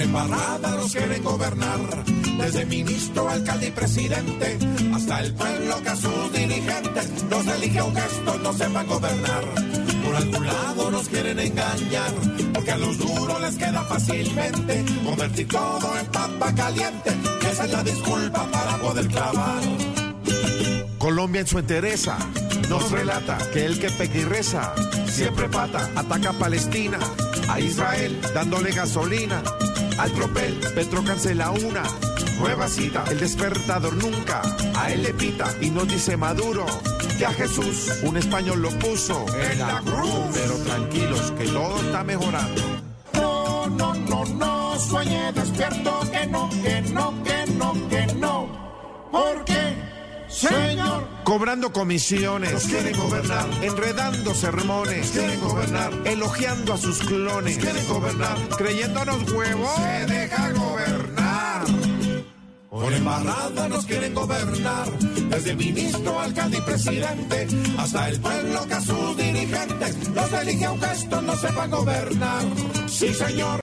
embarrada nos quieren gobernar. Desde ministro, alcalde y presidente, hasta el pueblo que a sus dirigentes nos elige un gesto, no sepan gobernar. Por algún lado nos quieren engañar, porque a los duros les queda fácilmente convertir todo en papa caliente. Esa es la disculpa para poder clavar. Colombia en su entereza nos relata que el que peca y reza siempre pata, ataca a Palestina, a Israel dándole gasolina, al tropel Petro cancela una nueva cita, el despertador nunca a él le pita y nos dice Maduro que a Jesús un español lo puso en la cruz, pero tranquilos que todo está mejorando. No, no, no, no, sueñe despierto que no, que no, que no, que no. Porque Señor. Cobrando comisiones. Nos quieren gobernar. Enredando sermones. Nos quieren gobernar. Elogiando a sus clones. Nos quieren gobernar. Creyéndonos huevos. Se deja gobernar. Por embarrada nos quieren gobernar. Desde ministro, alcalde y presidente. Hasta el pueblo que a sus dirigentes los elige un gesto no sepa gobernar. Sí, señor.